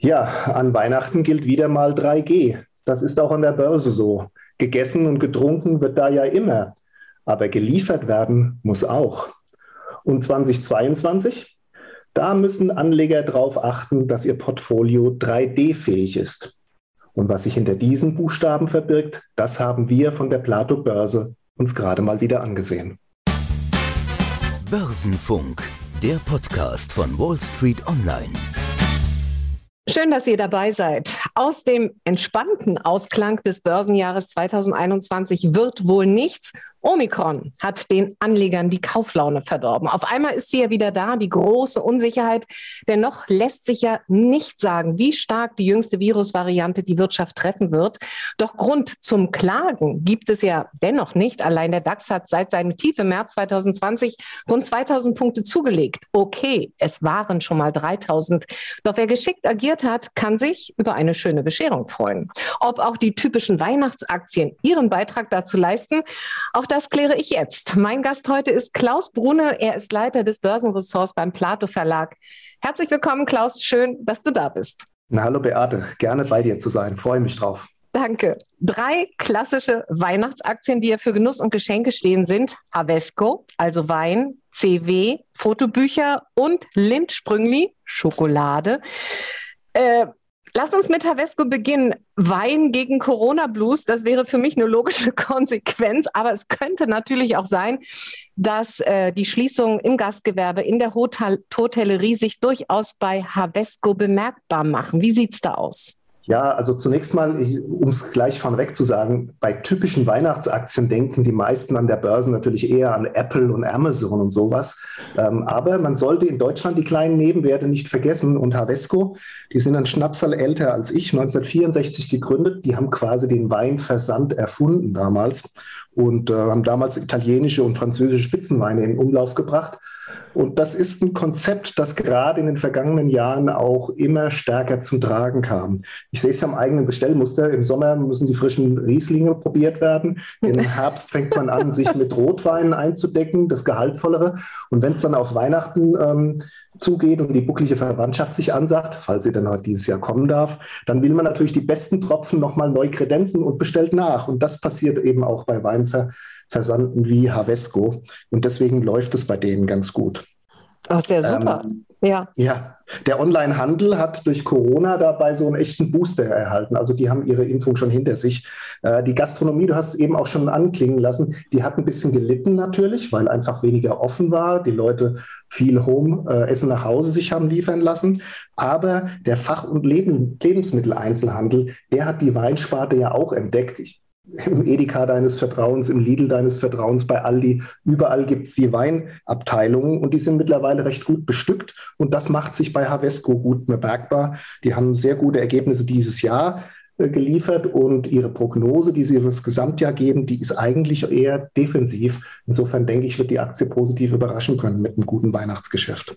Ja, an Weihnachten gilt wieder mal 3G. Das ist auch an der Börse so. Gegessen und getrunken wird da ja immer, aber geliefert werden muss auch. Und 2022? Da müssen Anleger darauf achten, dass ihr Portfolio 3D-fähig ist. Und was sich hinter diesen Buchstaben verbirgt, das haben wir von der Plato Börse uns gerade mal wieder angesehen. Börsenfunk, der Podcast von Wall Street Online. Schön, dass ihr dabei seid. Aus dem entspannten Ausklang des Börsenjahres 2021 wird wohl nichts. Omikron hat den Anlegern die Kauflaune verdorben. Auf einmal ist sie ja wieder da, die große Unsicherheit. Dennoch lässt sich ja nicht sagen, wie stark die jüngste Virusvariante die Wirtschaft treffen wird. Doch Grund zum Klagen gibt es ja dennoch nicht. Allein der DAX hat seit seinem Tief im März 2020 rund 2000 Punkte zugelegt. Okay, es waren schon mal 3000. Doch wer geschickt agiert hat, kann sich über eine schöne Bescherung freuen. Ob auch die typischen Weihnachtsaktien ihren Beitrag dazu leisten, auch das kläre ich jetzt. Mein Gast heute ist Klaus Brune. Er ist Leiter des Börsenressorts beim Plato Verlag. Herzlich willkommen, Klaus. Schön, dass du da bist. Na, hallo Beate, gerne bei dir zu sein. Freue mich drauf. Danke. Drei klassische Weihnachtsaktien, die ja für Genuss und Geschenke stehen, sind Havesco, also Wein, CW, Fotobücher und Lindt Schokolade. Äh, Lass uns mit Havesco beginnen. Wein gegen Corona-Blues, das wäre für mich eine logische Konsequenz. Aber es könnte natürlich auch sein, dass äh, die Schließungen im Gastgewerbe, in der Hotel Hotellerie sich durchaus bei Havesco bemerkbar machen. Wie sieht es da aus? Ja, also zunächst mal, um es gleich vorneweg zu sagen, bei typischen Weihnachtsaktien denken die meisten an der Börse natürlich eher an Apple und Amazon und sowas. Ähm, aber man sollte in Deutschland die kleinen Nebenwerte nicht vergessen. Und Havesco, die sind ein Schnapsal älter als ich, 1964 gegründet. Die haben quasi den Weinversand erfunden damals und äh, haben damals italienische und französische Spitzenweine in Umlauf gebracht. Und das ist ein Konzept, das gerade in den vergangenen Jahren auch immer stärker zum Tragen kam. Ich sehe es ja am eigenen Bestellmuster. Im Sommer müssen die frischen Rieslinge probiert werden. Im Herbst fängt man an, sich mit Rotweinen einzudecken, das Gehaltvollere. Und wenn es dann auf Weihnachten ähm, zugeht und die bucklige Verwandtschaft sich ansagt, falls sie dann heute dieses Jahr kommen darf, dann will man natürlich die besten Tropfen nochmal neu kredenzen und bestellt nach. Und das passiert eben auch bei Weinversanden wie Havesco. Und deswegen läuft es bei denen ganz gut. Ach, sehr super. Ähm, ja. Ja, der Onlinehandel hat durch Corona dabei so einen echten Booster erhalten. Also die haben ihre Impfung schon hinter sich. Äh, die Gastronomie, du hast es eben auch schon anklingen lassen, die hat ein bisschen gelitten natürlich, weil einfach weniger offen war. Die Leute viel Home-Essen äh, nach Hause sich haben liefern lassen. Aber der Fach- und Leben Lebensmitteleinzelhandel, der hat die Weinsparte ja auch entdeckt. Ich im Edeka deines Vertrauens, im Lidl deines Vertrauens, bei Aldi. Überall gibt es die Weinabteilungen und die sind mittlerweile recht gut bestückt. Und das macht sich bei Havesco gut bemerkbar. Die haben sehr gute Ergebnisse dieses Jahr äh, geliefert und ihre Prognose, die sie für das Gesamtjahr geben, die ist eigentlich eher defensiv. Insofern denke ich, wird die Aktie positiv überraschen können mit einem guten Weihnachtsgeschäft.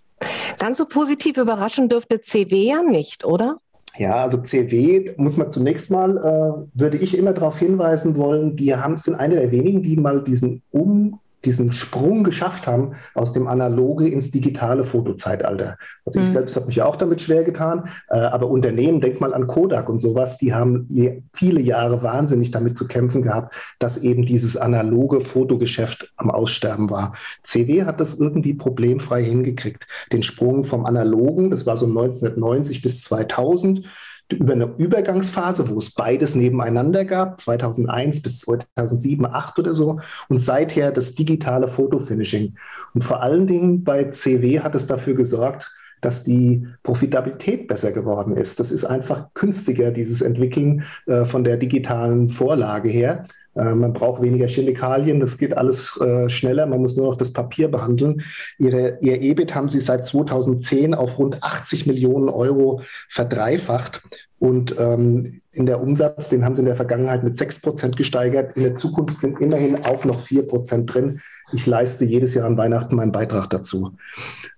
Ganz so positiv überraschen dürfte CW ja nicht, oder? Ja, also CW muss man zunächst mal, äh, würde ich immer darauf hinweisen wollen, die haben, sind eine der wenigen, die mal diesen Um diesen Sprung geschafft haben aus dem analoge ins digitale Fotozeitalter. Also mhm. ich selbst habe mich auch damit schwer getan, äh, aber Unternehmen, denk mal an Kodak und sowas, die haben viele Jahre wahnsinnig damit zu kämpfen gehabt, dass eben dieses analoge Fotogeschäft am Aussterben war. CW hat das irgendwie problemfrei hingekriegt. Den Sprung vom analogen, das war so 1990 bis 2000, über eine Übergangsphase, wo es beides nebeneinander gab, 2001 bis 2007, 2008 oder so, und seither das digitale Fotofinishing. Und vor allen Dingen bei CW hat es dafür gesorgt, dass die Profitabilität besser geworden ist. Das ist einfach günstiger, dieses Entwickeln äh, von der digitalen Vorlage her. Äh, man braucht weniger Chemikalien, das geht alles äh, schneller, man muss nur noch das Papier behandeln. Ihre, ihr EBIT haben sie seit 2010 auf rund 80 Millionen Euro verdreifacht. Und ähm, in der Umsatz, den haben sie in der Vergangenheit mit 6 Prozent gesteigert. In der Zukunft sind immerhin auch noch 4 Prozent drin. Ich leiste jedes Jahr an Weihnachten meinen Beitrag dazu.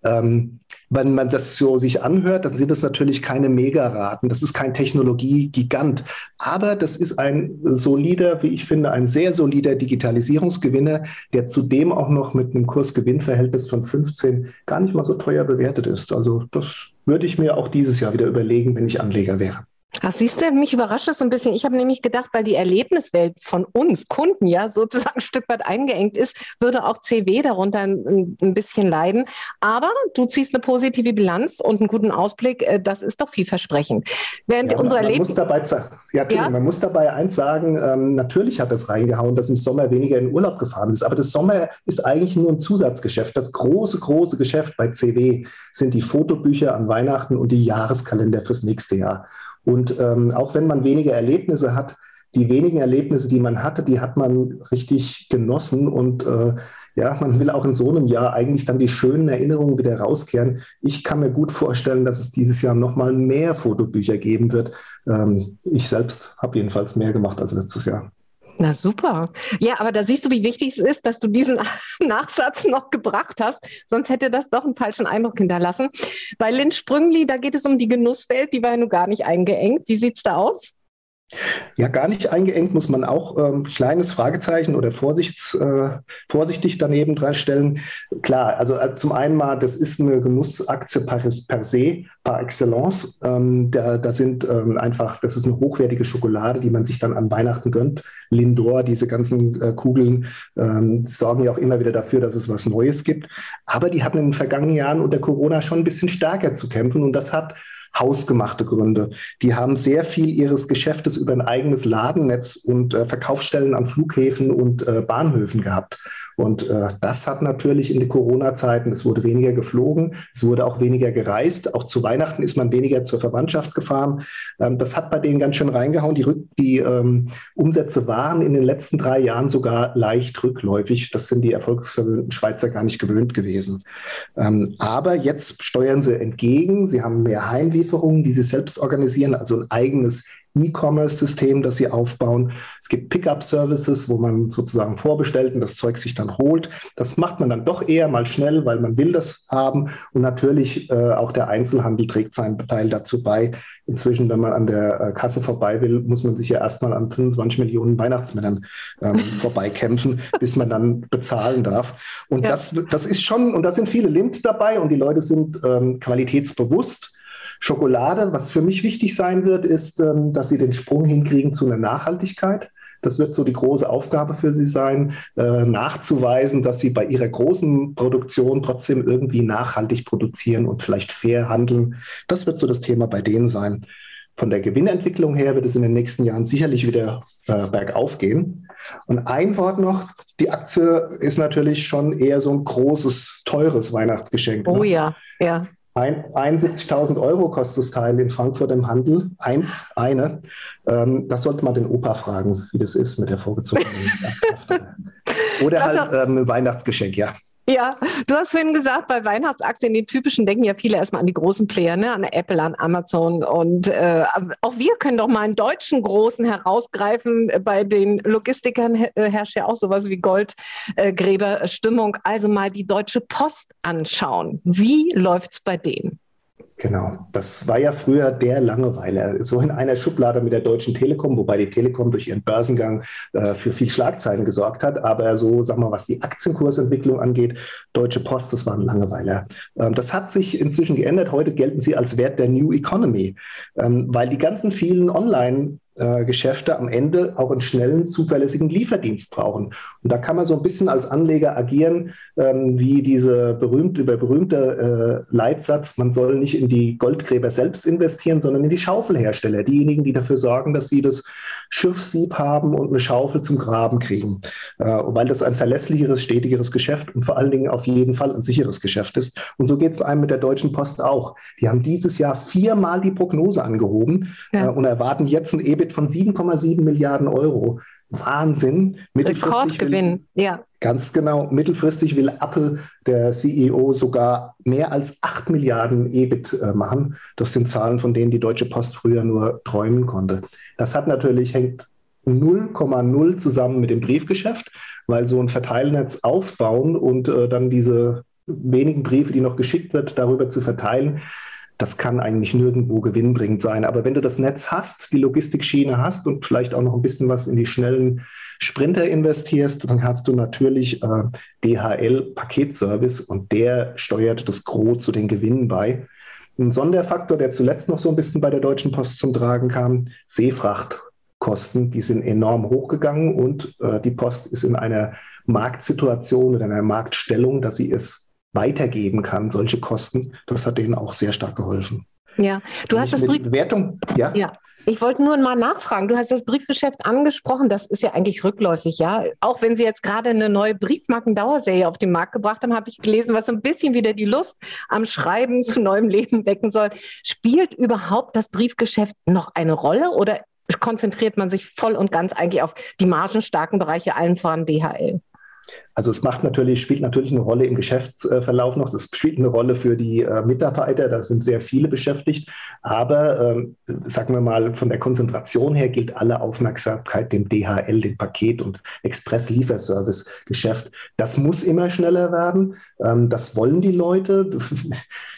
Ähm, wenn man das so sich anhört, dann sind das natürlich keine Megaraten. Das ist kein Technologiegigant. Aber das ist ein solider, wie ich finde, ein sehr solider Digitalisierungsgewinner, der zudem auch noch mit einem Kursgewinnverhältnis von 15 gar nicht mal so teuer bewertet ist. Also das würde ich mir auch dieses Jahr wieder überlegen, wenn ich Anleger wäre. Ach, siehst du, mich überrascht das so ein bisschen. Ich habe nämlich gedacht, weil die Erlebniswelt von uns Kunden ja sozusagen ein Stück weit eingeengt ist, würde auch CW darunter ein, ein bisschen leiden. Aber du ziehst eine positive Bilanz und einen guten Ausblick. Äh, das ist doch vielversprechend. Während ja, unsere man, muss dabei, ja, ja? man muss dabei eins sagen, ähm, natürlich hat es reingehauen, dass im Sommer weniger in Urlaub gefahren ist. Aber das Sommer ist eigentlich nur ein Zusatzgeschäft. Das große, große Geschäft bei CW sind die Fotobücher an Weihnachten und die Jahreskalender fürs nächste Jahr. Und ähm, auch wenn man weniger Erlebnisse hat, die wenigen Erlebnisse, die man hatte, die hat man richtig genossen. Und äh, ja, man will auch in so einem Jahr eigentlich dann die schönen Erinnerungen wieder rauskehren. Ich kann mir gut vorstellen, dass es dieses Jahr nochmal mehr Fotobücher geben wird. Ähm, ich selbst habe jedenfalls mehr gemacht als letztes Jahr. Na super. Ja, aber da siehst du, wie wichtig es ist, dass du diesen Nachsatz noch gebracht hast. Sonst hätte das doch einen falschen Eindruck hinterlassen. Bei Lynn Sprüngli, da geht es um die Genusswelt, die war ja nun gar nicht eingeengt. Wie sieht es da aus? Ja, gar nicht eingeengt muss man auch ähm, kleines Fragezeichen oder Vorsichts, äh, vorsichtig daneben dran stellen. Klar, also äh, zum einen mal, das ist eine Genussaktie per, per se, par excellence. Ähm, da, da sind ähm, einfach, das ist eine hochwertige Schokolade, die man sich dann an Weihnachten gönnt. Lindor, diese ganzen äh, Kugeln ähm, sorgen ja auch immer wieder dafür, dass es was Neues gibt. Aber die hatten in den vergangenen Jahren unter Corona schon ein bisschen stärker zu kämpfen und das hat hausgemachte Gründe. Die haben sehr viel ihres Geschäftes über ein eigenes Ladennetz und äh, Verkaufsstellen an Flughäfen und äh, Bahnhöfen gehabt. Und äh, das hat natürlich in den Corona-Zeiten, es wurde weniger geflogen, es wurde auch weniger gereist. Auch zu Weihnachten ist man weniger zur Verwandtschaft gefahren. Ähm, das hat bei denen ganz schön reingehauen. Die, die ähm, Umsätze waren in den letzten drei Jahren sogar leicht rückläufig. Das sind die erfolgsverwöhnten Schweizer gar nicht gewöhnt gewesen. Ähm, aber jetzt steuern sie entgegen. Sie haben mehr Heimlieferungen, die sie selbst organisieren, also ein eigenes E-Commerce-System, das sie aufbauen. Es gibt Pickup-Services, wo man sozusagen vorbestellt und das Zeug sich dann holt. Das macht man dann doch eher mal schnell, weil man will das haben. Und natürlich äh, auch der Einzelhandel trägt seinen Teil dazu bei. Inzwischen, wenn man an der äh, Kasse vorbei will, muss man sich ja erstmal an 25 Millionen Weihnachtsmännern ähm, vorbeikämpfen, bis man dann bezahlen darf. Und ja. das, das ist schon, und da sind viele Lind dabei und die Leute sind ähm, qualitätsbewusst. Schokolade, was für mich wichtig sein wird, ist, ähm, dass sie den Sprung hinkriegen zu einer Nachhaltigkeit. Das wird so die große Aufgabe für sie sein, äh, nachzuweisen, dass sie bei ihrer großen Produktion trotzdem irgendwie nachhaltig produzieren und vielleicht fair handeln. Das wird so das Thema bei denen sein. Von der Gewinnentwicklung her wird es in den nächsten Jahren sicherlich wieder äh, bergauf gehen. Und ein Wort noch, die Aktie ist natürlich schon eher so ein großes, teures Weihnachtsgeschenk. Oh ne? ja, ja. 71.000 Euro kostet das Teil in Frankfurt im Handel. Eins, eine. Ähm, das sollte man den Opa fragen, wie das ist mit der vorgezogenen Oder das halt ähm, ein Weihnachtsgeschenk, ja. Ja, du hast vorhin gesagt, bei Weihnachtsaktien, die typischen, denken ja viele erstmal an die großen Player, ne? an Apple, an Amazon. Und äh, auch wir können doch mal einen deutschen großen herausgreifen. Bei den Logistikern äh, herrscht ja auch sowas wie Goldgräberstimmung. Äh, also mal die Deutsche Post anschauen. Wie läuft es bei denen? Genau, das war ja früher der Langeweiler, so in einer Schublade mit der Deutschen Telekom, wobei die Telekom durch ihren Börsengang äh, für viel Schlagzeilen gesorgt hat. Aber so, sag mal, was die Aktienkursentwicklung angeht, Deutsche Post, das war ein Langeweiler. Ähm, das hat sich inzwischen geändert. Heute gelten sie als Wert der New Economy, ähm, weil die ganzen vielen Online- äh, Geschäfte am Ende auch einen schnellen, zuverlässigen Lieferdienst brauchen. Und da kann man so ein bisschen als Anleger agieren, ähm, wie diese berühmte, der berühmte äh, Leitsatz, man soll nicht in die Goldgräber selbst investieren, sondern in die Schaufelhersteller, diejenigen, die dafür sorgen, dass sie das Schiffssieb haben und eine Schaufel zum Graben kriegen, äh, weil das ein verlässlicheres, stetigeres Geschäft und vor allen Dingen auf jeden Fall ein sicheres Geschäft ist. Und so geht es einem mit der Deutschen Post auch. Die haben dieses Jahr viermal die Prognose angehoben ja. äh, und erwarten jetzt ein EBIT EBIT von 7,7 Milliarden Euro. Wahnsinn. Rekordgewinn, will, ja. Ganz genau. Mittelfristig will Apple, der CEO, sogar mehr als 8 Milliarden EBIT äh, machen. Das sind Zahlen, von denen die Deutsche Post früher nur träumen konnte. Das hat natürlich, hängt 0,0 zusammen mit dem Briefgeschäft, weil so ein Verteilnetz aufbauen und äh, dann diese wenigen Briefe, die noch geschickt wird, darüber zu verteilen, das kann eigentlich nirgendwo gewinnbringend sein. Aber wenn du das Netz hast, die Logistikschiene hast und vielleicht auch noch ein bisschen was in die schnellen Sprinter investierst, dann hast du natürlich äh, DHL Paketservice und der steuert das Gros zu den Gewinnen bei. Ein Sonderfaktor, der zuletzt noch so ein bisschen bei der Deutschen Post zum Tragen kam, Seefrachtkosten, die sind enorm hochgegangen und äh, die Post ist in einer Marktsituation oder einer Marktstellung, dass sie es weitergeben kann, solche Kosten. Das hat denen auch sehr stark geholfen. Ja, du hast das Brief Bewertung, ja. ja. Ich wollte nur mal nachfragen. Du hast das Briefgeschäft angesprochen. Das ist ja eigentlich rückläufig, ja. Auch wenn Sie jetzt gerade eine neue Briefmarkendauerserie auf den Markt gebracht haben, habe ich gelesen, was so ein bisschen wieder die Lust am Schreiben zu neuem Leben wecken soll. Spielt überhaupt das Briefgeschäft noch eine Rolle oder konzentriert man sich voll und ganz eigentlich auf die margenstarken Bereiche, allen voran DHL? Also es macht natürlich, spielt natürlich eine Rolle im Geschäftsverlauf noch. Das spielt eine Rolle für die äh, Mitarbeiter. Da sind sehr viele beschäftigt. Aber ähm, sagen wir mal, von der Konzentration her gilt alle Aufmerksamkeit dem DHL, dem Paket- und Express-Lieferservice-Geschäft. Das muss immer schneller werden. Ähm, das wollen die Leute.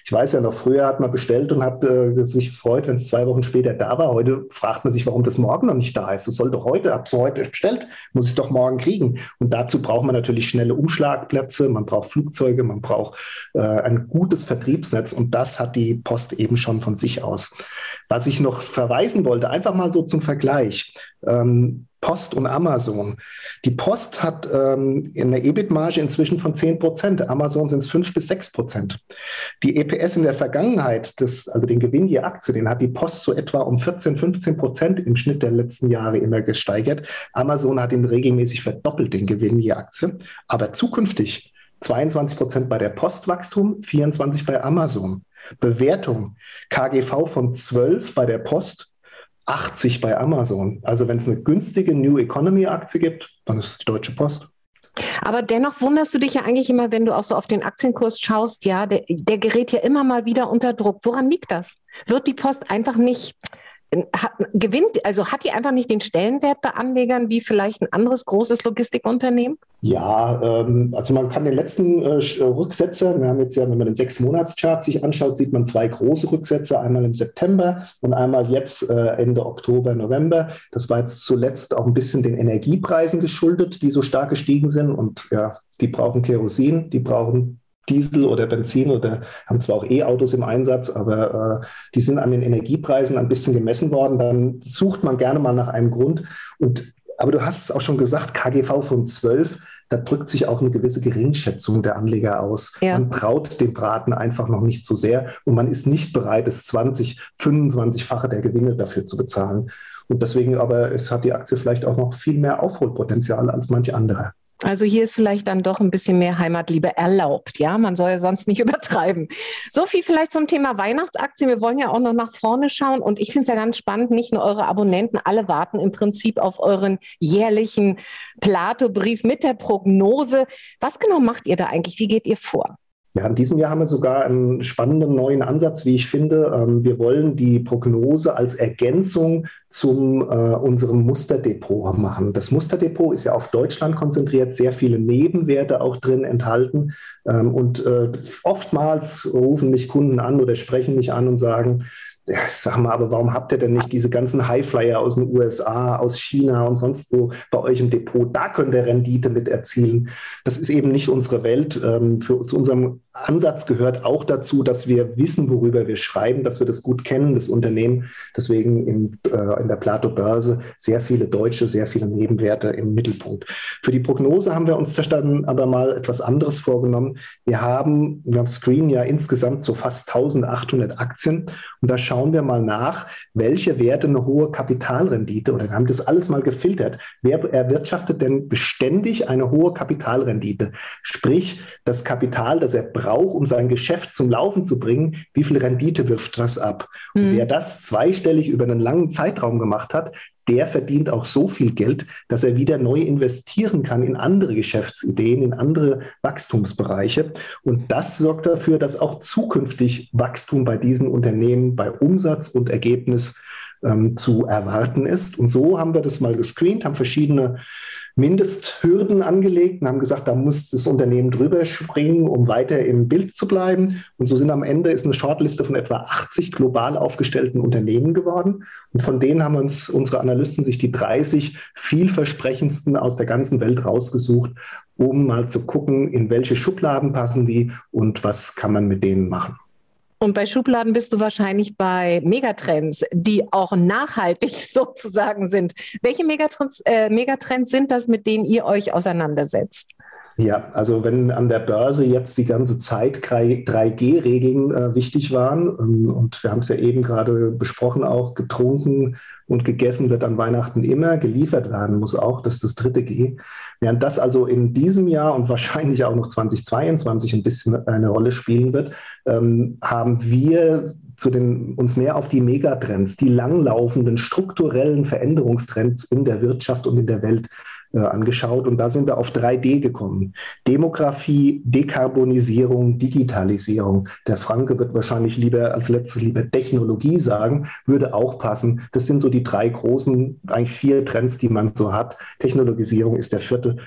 Ich weiß ja noch, früher hat man bestellt und hat äh, sich gefreut, wenn es zwei Wochen später da war. Heute fragt man sich, warum das morgen noch nicht da ist. Das soll doch heute, ab so heute bestellt, muss ich es doch morgen kriegen. Und dazu braucht man natürlich schnelle Umschlagplätze, man braucht Flugzeuge, man braucht äh, ein gutes Vertriebsnetz und das hat die Post eben schon von sich aus. Was ich noch verweisen wollte, einfach mal so zum Vergleich. Ähm, Post und Amazon. Die Post hat ähm, eine EBIT-Marge inzwischen von 10 Prozent. Amazon sind es 5 bis 6 Prozent. Die EPS in der Vergangenheit, das, also den Gewinn je Aktie, den hat die Post so etwa um 14, 15 Prozent im Schnitt der letzten Jahre immer gesteigert. Amazon hat ihn regelmäßig verdoppelt, den Gewinn je Aktie. Aber zukünftig 22 Prozent bei der Postwachstum, 24 bei Amazon. Bewertung KGV von 12 bei der Post, 80 bei Amazon. Also wenn es eine günstige New Economy Aktie gibt, dann ist es die Deutsche Post. Aber dennoch wunderst du dich ja eigentlich immer, wenn du auch so auf den Aktienkurs schaust, ja, der, der gerät ja immer mal wieder unter Druck. Woran liegt das? Wird die Post einfach nicht hat, gewinnt, also hat die einfach nicht den Stellenwert bei Anlegern wie vielleicht ein anderes großes Logistikunternehmen? Ja, ähm, also man kann den letzten äh, äh, Rücksetzer, wir haben jetzt ja, wenn man den sechs Monatschart sich anschaut, sieht man zwei große Rücksätze, einmal im September und einmal jetzt äh, Ende Oktober, November. Das war jetzt zuletzt auch ein bisschen den Energiepreisen geschuldet, die so stark gestiegen sind und ja, die brauchen Kerosin, die brauchen Diesel oder Benzin oder haben zwar auch E-Autos im Einsatz, aber äh, die sind an den Energiepreisen ein bisschen gemessen worden. Dann sucht man gerne mal nach einem Grund. Und aber du hast es auch schon gesagt, KGV von 12, da drückt sich auch eine gewisse Geringschätzung der Anleger aus. Ja. Man traut dem Braten einfach noch nicht so sehr und man ist nicht bereit, das 20, 25-fache der Gewinne dafür zu bezahlen. Und deswegen aber es hat die Aktie vielleicht auch noch viel mehr Aufholpotenzial als manche andere. Also hier ist vielleicht dann doch ein bisschen mehr Heimatliebe erlaubt. Ja, man soll ja sonst nicht übertreiben. So viel vielleicht zum Thema Weihnachtsaktien. Wir wollen ja auch noch nach vorne schauen. Und ich finde es ja ganz spannend, nicht nur eure Abonnenten, alle warten im Prinzip auf euren jährlichen Plato-Brief mit der Prognose. Was genau macht ihr da eigentlich? Wie geht ihr vor? Ja, in diesem Jahr haben wir sogar einen spannenden neuen Ansatz, wie ich finde. Ähm, wir wollen die Prognose als Ergänzung zum äh, unserem Musterdepot machen. Das Musterdepot ist ja auf Deutschland konzentriert, sehr viele Nebenwerte auch drin enthalten. Ähm, und äh, oftmals rufen mich Kunden an oder sprechen mich an und sagen, ja, sag mal, aber warum habt ihr denn nicht diese ganzen Highflyer aus den USA, aus China und sonst wo bei euch im Depot? Da könnt ihr Rendite mit erzielen. Das ist eben nicht unsere Welt. Ähm, für, zu unserem Ansatz gehört auch dazu, dass wir wissen, worüber wir schreiben, dass wir das gut kennen, das Unternehmen. Deswegen in, äh, in der Plato-Börse sehr viele Deutsche, sehr viele Nebenwerte im Mittelpunkt. Für die Prognose haben wir uns dann aber mal etwas anderes vorgenommen. Wir haben, wir haben Screen ja insgesamt so fast 1800 Aktien und da schauen wir mal nach, welche Werte eine hohe Kapitalrendite oder wir haben das alles mal gefiltert. Wer erwirtschaftet denn beständig eine hohe Kapitalrendite? Sprich, das Kapital, das er braucht, um sein Geschäft zum Laufen zu bringen, wie viel Rendite wirft das ab? Mhm. wer das zweistellig über einen langen Zeitraum gemacht hat, der verdient auch so viel Geld, dass er wieder neu investieren kann in andere Geschäftsideen, in andere Wachstumsbereiche. Und das sorgt dafür, dass auch zukünftig Wachstum bei diesen Unternehmen bei Umsatz und Ergebnis ähm, zu erwarten ist. Und so haben wir das mal gescreent, haben verschiedene Mindesthürden angelegt und haben gesagt, da muss das Unternehmen drüber springen, um weiter im Bild zu bleiben. Und so sind am Ende ist eine Shortliste von etwa 80 global aufgestellten Unternehmen geworden. Und von denen haben uns unsere Analysten sich die 30 vielversprechendsten aus der ganzen Welt rausgesucht, um mal zu gucken, in welche Schubladen passen die und was kann man mit denen machen. Und bei Schubladen bist du wahrscheinlich bei Megatrends, die auch nachhaltig sozusagen sind. Welche Megatrends, äh, Megatrends sind das, mit denen ihr euch auseinandersetzt? Ja, also wenn an der Börse jetzt die ganze Zeit 3G-Regeln äh, wichtig waren, ähm, und wir haben es ja eben gerade besprochen, auch getrunken und gegessen wird an Weihnachten immer, geliefert werden muss auch, das ist das dritte G. Während das also in diesem Jahr und wahrscheinlich auch noch 2022 ein bisschen eine Rolle spielen wird, ähm, haben wir zu den, uns mehr auf die Megatrends, die langlaufenden strukturellen Veränderungstrends in der Wirtschaft und in der Welt äh, angeschaut und da sind wir auf 3D gekommen. Demografie, Dekarbonisierung, Digitalisierung. Der Franke wird wahrscheinlich lieber als letztes lieber Technologie sagen, würde auch passen. Das sind so die drei großen, eigentlich vier Trends, die man so hat. Technologisierung ist der vierte.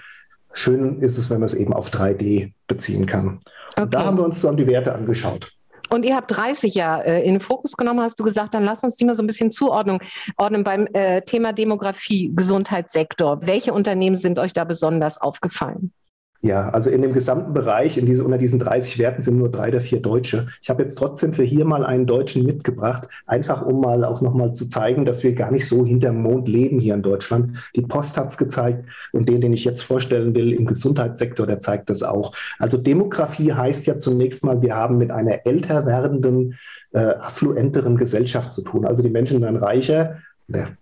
Schön ist es, wenn man es eben auf 3D beziehen kann. Okay. Da haben wir uns dann die Werte angeschaut. Und ihr habt 30 ja äh, in den Fokus genommen, hast du gesagt, dann lass uns die mal so ein bisschen zuordnen ordnen beim äh, Thema Demografie, Gesundheitssektor. Welche Unternehmen sind euch da besonders aufgefallen? Ja, also in dem gesamten Bereich, in diese, unter diesen 30 Werten sind nur drei oder vier Deutsche. Ich habe jetzt trotzdem für hier mal einen Deutschen mitgebracht, einfach um mal auch nochmal zu zeigen, dass wir gar nicht so hinterm Mond leben hier in Deutschland. Die Post hat es gezeigt und den, den ich jetzt vorstellen will im Gesundheitssektor, der zeigt das auch. Also Demografie heißt ja zunächst mal, wir haben mit einer älter werdenden, äh, affluenteren Gesellschaft zu tun. Also die Menschen werden reicher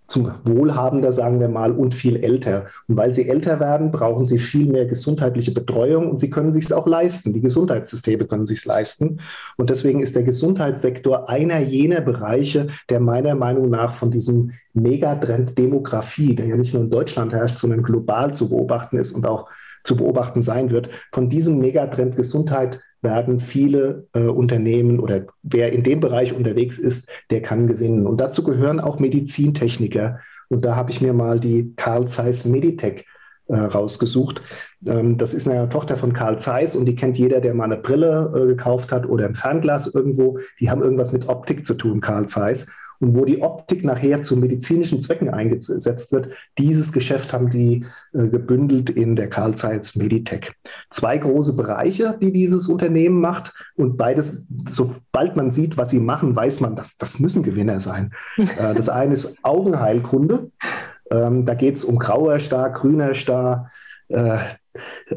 zum Wohlhabender, sagen wir mal, und viel älter. Und weil sie älter werden, brauchen sie viel mehr gesundheitliche Betreuung und sie können sich es auch leisten. Die Gesundheitssysteme können sich es leisten. Und deswegen ist der Gesundheitssektor einer jener Bereiche, der meiner Meinung nach von diesem Megatrend Demografie, der ja nicht nur in Deutschland herrscht, sondern global zu beobachten ist und auch zu beobachten sein wird, von diesem Megatrend Gesundheit werden viele äh, Unternehmen oder wer in dem Bereich unterwegs ist, der kann gewinnen. Und dazu gehören auch Medizintechniker. Und da habe ich mir mal die Carl Zeiss Meditech äh, rausgesucht. Ähm, das ist eine Tochter von Carl Zeiss und die kennt jeder, der mal eine Brille äh, gekauft hat oder ein Fernglas irgendwo. Die haben irgendwas mit Optik zu tun, Carl Zeiss und wo die Optik nachher zu medizinischen Zwecken eingesetzt wird. Dieses Geschäft haben die äh, gebündelt in der Carl Zeiss Meditech. Zwei große Bereiche, die dieses Unternehmen macht und beides, sobald man sieht, was sie machen, weiß man, dass das müssen Gewinner sein. äh, das eine ist Augenheilkunde. Ähm, da geht es um grauer Star, grüner Star, äh,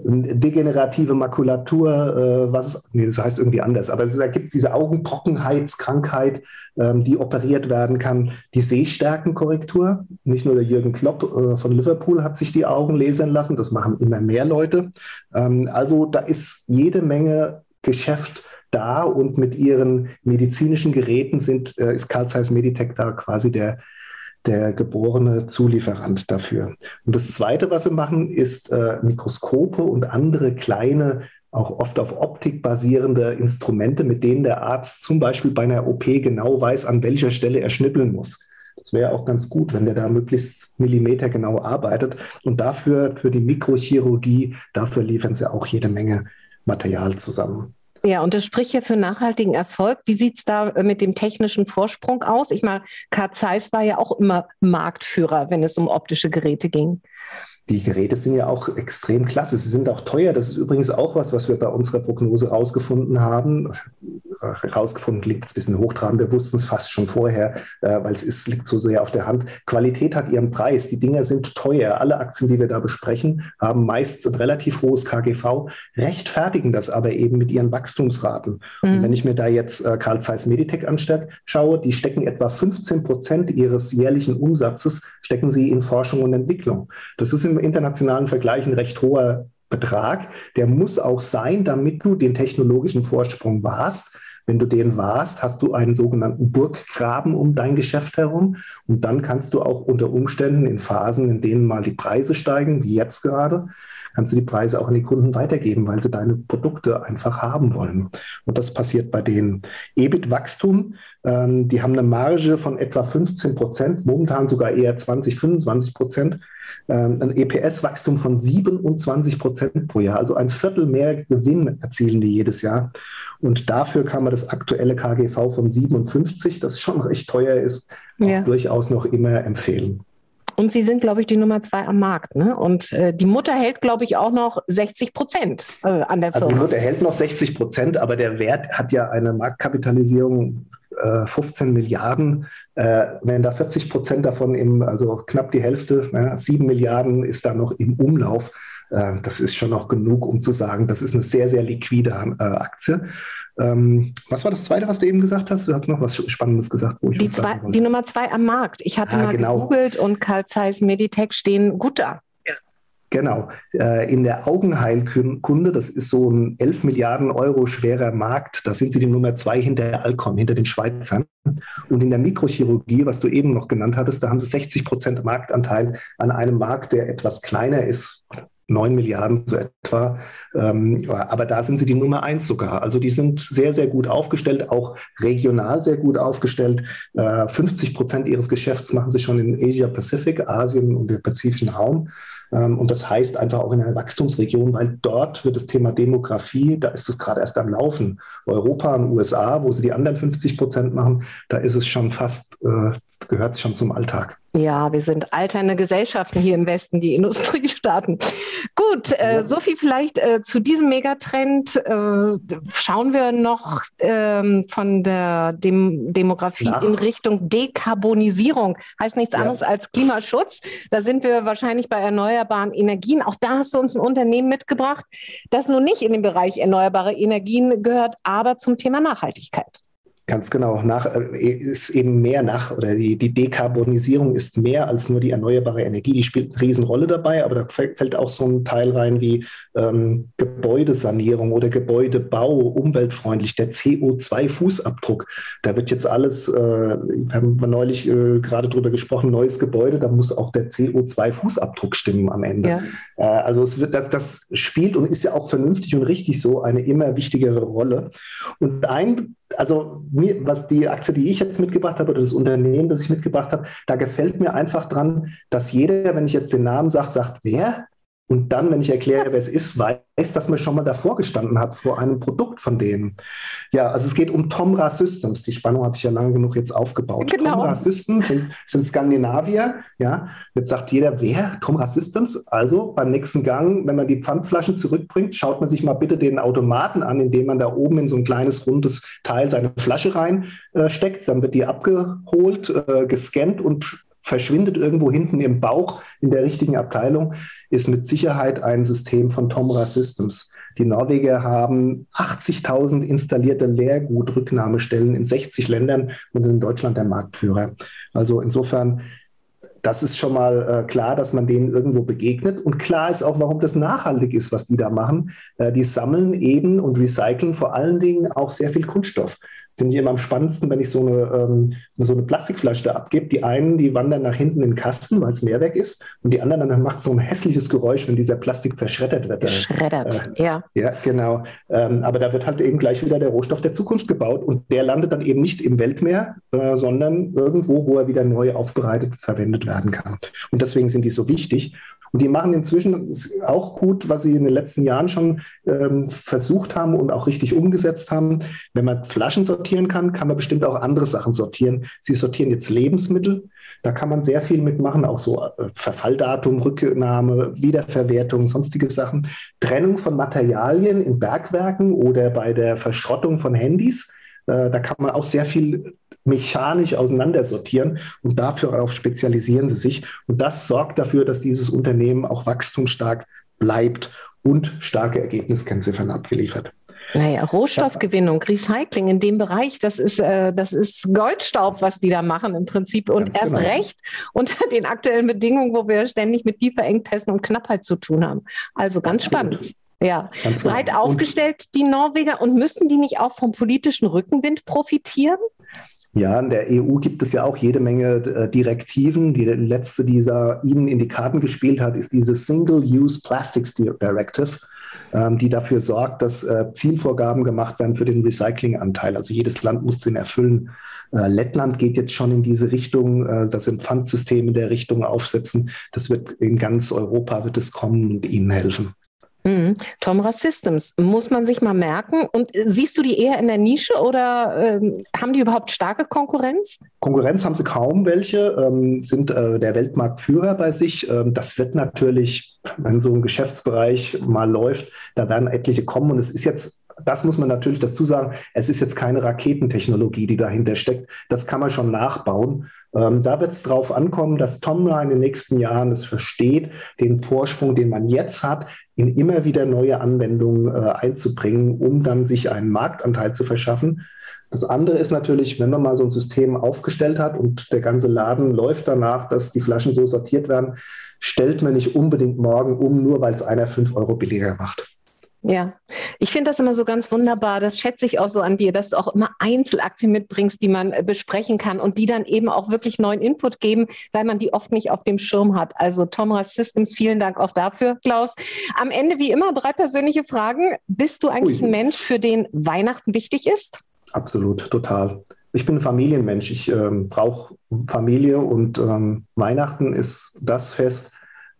degenerative Makulatur, äh, was, nee, das heißt irgendwie anders, aber es, da gibt es diese Augentrockenheitskrankheit, ähm, die operiert werden kann, die Sehstärkenkorrektur. Nicht nur der Jürgen Klopp äh, von Liverpool hat sich die Augen lasern lassen, das machen immer mehr Leute. Ähm, also da ist jede Menge Geschäft da und mit ihren medizinischen Geräten sind, äh, ist Carl Zeiss Meditech da quasi der der geborene Zulieferant dafür. Und das Zweite, was sie machen, ist äh, Mikroskope und andere kleine, auch oft auf Optik basierende Instrumente, mit denen der Arzt zum Beispiel bei einer OP genau weiß, an welcher Stelle er schnippeln muss. Das wäre auch ganz gut, wenn der da möglichst millimetergenau arbeitet. Und dafür, für die Mikrochirurgie, dafür liefern sie auch jede Menge Material zusammen. Ja, und das spricht ja für nachhaltigen Erfolg. Wie sieht es da äh, mit dem technischen Vorsprung aus? Ich meine, Carl Zeiss war ja auch immer Marktführer, wenn es um optische Geräte ging. Die Geräte sind ja auch extrem klasse. Sie sind auch teuer. Das ist übrigens auch was, was wir bei unserer Prognose rausgefunden haben. Rausgefunden klingt jetzt ein bisschen hochtrabend. Wir wussten es fast schon vorher, äh, weil es ist, liegt so sehr auf der Hand. Qualität hat ihren Preis. Die Dinger sind teuer. Alle Aktien, die wir da besprechen, haben meist ein relativ hohes KGV, rechtfertigen das aber eben mit ihren Wachstumsraten. Mhm. Und wenn ich mir da jetzt äh, Carl Zeiss Meditech anschaue, die stecken etwa 15 Prozent ihres jährlichen Umsatzes, stecken sie in Forschung und Entwicklung. Das ist im internationalen Vergleich ein recht hoher Betrag. Der muss auch sein, damit du den technologischen Vorsprung wahrst. Wenn du den wahrst, hast du einen sogenannten Burggraben um dein Geschäft herum. Und dann kannst du auch unter Umständen in Phasen, in denen mal die Preise steigen, wie jetzt gerade, kannst du die Preise auch an die Kunden weitergeben, weil sie deine Produkte einfach haben wollen. Und das passiert bei denen. EBIT-Wachstum, ähm, die haben eine Marge von etwa 15 Prozent, momentan sogar eher 20, 25 Prozent. Ähm, ein EPS-Wachstum von 27 Prozent pro Jahr, also ein Viertel mehr Gewinn erzielen die jedes Jahr. Und dafür kann man das aktuelle KGV von 57, das schon recht teuer ist, ja. durchaus noch immer empfehlen. Und sie sind, glaube ich, die Nummer zwei am Markt. Ne? Und äh, die Mutter hält, glaube ich, auch noch 60 Prozent äh, an der Firma. Also die Mutter hält noch 60 Prozent, aber der Wert hat ja eine Marktkapitalisierung 15 äh, Milliarden. Äh, wenn da 40 Prozent davon im, also knapp die Hälfte, ja, 7 Milliarden ist da noch im Umlauf. Äh, das ist schon noch genug, um zu sagen, das ist eine sehr, sehr liquide Aktie. Ähm, was war das Zweite, was du eben gesagt hast? Du hast noch was Spannendes gesagt, wo ich die, zwei, die Nummer zwei am Markt. Ich hatte ah, mal genau. gegoogelt und Carl Zeiss Meditech stehen gut da. Genau. Äh, in der Augenheilkunde, das ist so ein 11 Milliarden Euro schwerer Markt, da sind sie die Nummer zwei hinter Alcon, hinter den Schweizern. Und in der Mikrochirurgie, was du eben noch genannt hattest, da haben sie 60 Prozent Marktanteil an einem Markt, der etwas kleiner ist, 9 Milliarden so etwa. Ähm, aber da sind sie die Nummer eins sogar. Also die sind sehr, sehr gut aufgestellt, auch regional sehr gut aufgestellt. Äh, 50 Prozent ihres Geschäfts machen sie schon in Asia Pacific, Asien und dem pazifischen Raum. Ähm, und das heißt einfach auch in einer Wachstumsregion, weil dort wird das Thema Demografie, da ist es gerade erst am Laufen. Europa und USA, wo sie die anderen 50 Prozent machen, da ist es schon fast, äh, gehört es schon zum Alltag. Ja, wir sind alternde Gesellschaften hier im Westen, die Industriestaaten. Gut, äh, so viel vielleicht äh, zu diesem Megatrend. Äh, schauen wir noch ähm, von der Dem Demografie Nach. in Richtung Dekarbonisierung. Heißt nichts ja. anderes als Klimaschutz. Da sind wir wahrscheinlich bei erneuerbaren Energien. Auch da hast du uns ein Unternehmen mitgebracht, das nun nicht in den Bereich erneuerbare Energien gehört, aber zum Thema Nachhaltigkeit. Ganz genau. Nach, äh, ist eben mehr nach, oder die, die Dekarbonisierung ist mehr als nur die erneuerbare Energie. Die spielt eine Riesenrolle dabei, aber da fällt auch so ein Teil rein wie ähm, Gebäudesanierung oder Gebäudebau, umweltfreundlich, der CO2-Fußabdruck. Da wird jetzt alles, äh, haben wir neulich äh, gerade drüber gesprochen, neues Gebäude, da muss auch der CO2-Fußabdruck stimmen am Ende. Ja. Äh, also es wird, das, das spielt und ist ja auch vernünftig und richtig so eine immer wichtigere Rolle. Und ein also mir, was die Aktie, die ich jetzt mitgebracht habe oder das Unternehmen, das ich mitgebracht habe, da gefällt mir einfach dran, dass jeder, wenn ich jetzt den Namen sage, sagt, wer? Und dann, wenn ich erkläre, wer es ist, weiß, dass man schon mal davor gestanden hat, vor einem Produkt von denen. Ja, also es geht um Tomra Systems. Die Spannung habe ich ja lange genug jetzt aufgebaut. Genau. Tomra Systems sind, sind Skandinavier. Ja, jetzt sagt jeder, wer? Tomra Systems? Also beim nächsten Gang, wenn man die Pfandflaschen zurückbringt, schaut man sich mal bitte den Automaten an, indem man da oben in so ein kleines rundes Teil seine Flasche reinsteckt. Äh, Dann wird die abgeholt, äh, gescannt und verschwindet irgendwo hinten im Bauch in der richtigen Abteilung, ist mit Sicherheit ein System von Tomra Systems. Die Norweger haben 80.000 installierte Leergutrücknahmestellen in 60 Ländern und sind in Deutschland der Marktführer. Also insofern das ist schon mal äh, klar, dass man denen irgendwo begegnet. Und klar ist auch, warum das nachhaltig ist, was die da machen. Äh, die sammeln eben und recyceln vor allen Dingen auch sehr viel Kunststoff. Finde ich immer am spannendsten, wenn ich so eine, ähm, so eine Plastikflasche abgebe. Die einen, die wandern nach hinten in den Kasten, weil es Mehrwerk ist. Und die anderen, dann macht so ein hässliches Geräusch, wenn dieser Plastik zerschreddert wird. Schreddert, äh, ja. Ja, genau. Ähm, aber da wird halt eben gleich wieder der Rohstoff der Zukunft gebaut. Und der landet dann eben nicht im Weltmeer, äh, sondern irgendwo, wo er wieder neu aufbereitet verwendet werden kann. Und deswegen sind die so wichtig. Und die machen inzwischen auch gut, was sie in den letzten Jahren schon ähm, versucht haben und auch richtig umgesetzt haben. Wenn man Flaschen sortieren kann, kann man bestimmt auch andere Sachen sortieren. Sie sortieren jetzt Lebensmittel. Da kann man sehr viel mitmachen, auch so äh, Verfalldatum, Rücknahme, Wiederverwertung, sonstige Sachen. Trennung von Materialien in Bergwerken oder bei der Verschrottung von Handys. Äh, da kann man auch sehr viel mechanisch auseinandersortieren und dafür auch spezialisieren sie sich. Und das sorgt dafür, dass dieses Unternehmen auch wachstumsstark bleibt und starke Ergebniskennziffern abgeliefert. Naja, Rohstoffgewinnung, Recycling in dem Bereich, das ist, äh, das ist Goldstaub, was die da machen im Prinzip. Und Ganz erst genau. recht unter den aktuellen Bedingungen, wo wir ständig mit Lieferengpässen und Knappheit zu tun haben. Also ganz Absolut. spannend. Ja, Ganz breit genau. aufgestellt, die Norweger. Und müssten die nicht auch vom politischen Rückenwind profitieren? Ja, in der EU gibt es ja auch jede Menge äh, Direktiven. Die letzte, die da Ihnen in die Karten gespielt hat, ist diese Single-Use Plastics Directive, ähm, die dafür sorgt, dass äh, Zielvorgaben gemacht werden für den Recyclinganteil. Also jedes Land muss den erfüllen. Äh, Lettland geht jetzt schon in diese Richtung, das im Pfandsystem in der Richtung aufsetzen. Das wird in ganz Europa wird es kommen und ihnen helfen. Mhm. Tomra Systems, muss man sich mal merken. Und äh, siehst du die eher in der Nische oder ähm, haben die überhaupt starke Konkurrenz? Konkurrenz haben sie kaum welche, ähm, sind äh, der Weltmarktführer bei sich. Ähm, das wird natürlich, wenn so ein Geschäftsbereich mal läuft, da werden etliche kommen. Und es ist jetzt das muss man natürlich dazu sagen, es ist jetzt keine Raketentechnologie, die dahinter steckt. Das kann man schon nachbauen. Ähm, da wird es darauf ankommen, dass Tomra in den nächsten Jahren es versteht, den Vorsprung, den man jetzt hat, in immer wieder neue Anwendungen äh, einzubringen, um dann sich einen Marktanteil zu verschaffen. Das andere ist natürlich, wenn man mal so ein System aufgestellt hat und der ganze Laden läuft danach, dass die Flaschen so sortiert werden, stellt man nicht unbedingt morgen um, nur weil es einer fünf Euro billiger macht. Ja, ich finde das immer so ganz wunderbar. Das schätze ich auch so an dir, dass du auch immer Einzelaktien mitbringst, die man äh, besprechen kann und die dann eben auch wirklich neuen Input geben, weil man die oft nicht auf dem Schirm hat. Also Tomras Systems, vielen Dank auch dafür, Klaus. Am Ende wie immer drei persönliche Fragen. Bist du eigentlich Ui. ein Mensch, für den Weihnachten wichtig ist? Absolut, total. Ich bin ein Familienmensch. Ich ähm, brauche Familie und ähm, Weihnachten ist das Fest,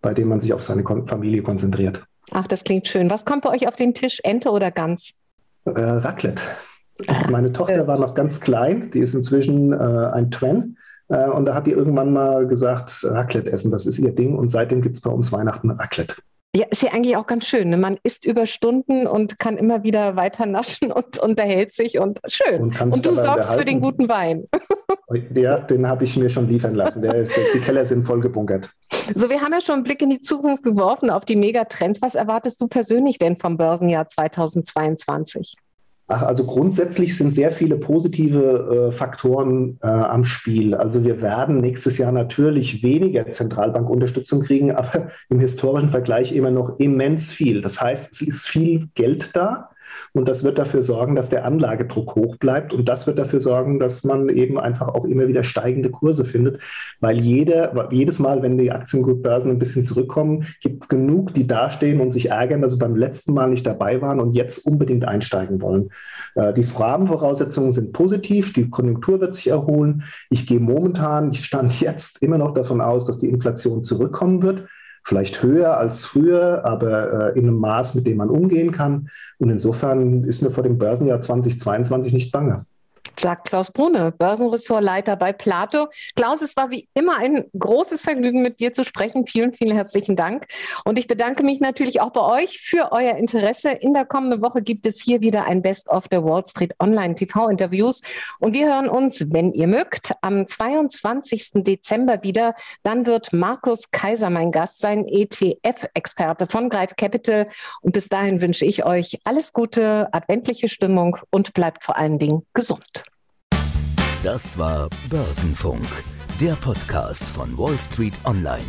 bei dem man sich auf seine Kon Familie konzentriert. Ach, das klingt schön. Was kommt bei euch auf den Tisch? Ente oder Gans? Äh, Raclette. Meine Tochter war noch ganz klein, die ist inzwischen äh, ein Twen. Äh, und da hat die irgendwann mal gesagt, Raclette essen, das ist ihr Ding. Und seitdem gibt es bei uns Weihnachten Raclette. Ja, ist ja eigentlich auch ganz schön. Ne? Man isst über Stunden und kann immer wieder weiter naschen und unterhält sich und schön. Und, und du sorgst für den guten Wein. Ja, den habe ich mir schon liefern lassen. Der ist, die Keller sind voll gebunkert. So, wir haben ja schon einen Blick in die Zukunft geworfen, auf die Megatrends. Was erwartest du persönlich denn vom Börsenjahr 2022? Also grundsätzlich sind sehr viele positive äh, Faktoren äh, am Spiel. Also wir werden nächstes Jahr natürlich weniger Zentralbankunterstützung kriegen, aber im historischen Vergleich immer noch immens viel. Das heißt, es ist viel Geld da. Und das wird dafür sorgen, dass der Anlagedruck hoch bleibt. Und das wird dafür sorgen, dass man eben einfach auch immer wieder steigende Kurse findet. Weil jeder, jedes Mal, wenn die Aktienbörsen ein bisschen zurückkommen, gibt es genug, die dastehen und sich ärgern, dass sie beim letzten Mal nicht dabei waren und jetzt unbedingt einsteigen wollen. Äh, die Rahmenvoraussetzungen sind positiv. Die Konjunktur wird sich erholen. Ich gehe momentan, ich stand jetzt immer noch davon aus, dass die Inflation zurückkommen wird vielleicht höher als früher, aber äh, in einem Maß, mit dem man umgehen kann. Und insofern ist mir vor dem Börsenjahr 2022 nicht bange sagt Klaus Brune, Börsenressortleiter bei Plato. Klaus, es war wie immer ein großes Vergnügen, mit dir zu sprechen. Vielen, vielen herzlichen Dank. Und ich bedanke mich natürlich auch bei euch für euer Interesse. In der kommenden Woche gibt es hier wieder ein Best of the Wall Street Online TV-Interviews. Und wir hören uns, wenn ihr mögt, am 22. Dezember wieder. Dann wird Markus Kaiser mein Gast sein, ETF-Experte von Greif Capital. Und bis dahin wünsche ich euch alles Gute, adventliche Stimmung und bleibt vor allen Dingen gesund. Das war Börsenfunk, der Podcast von Wall Street Online.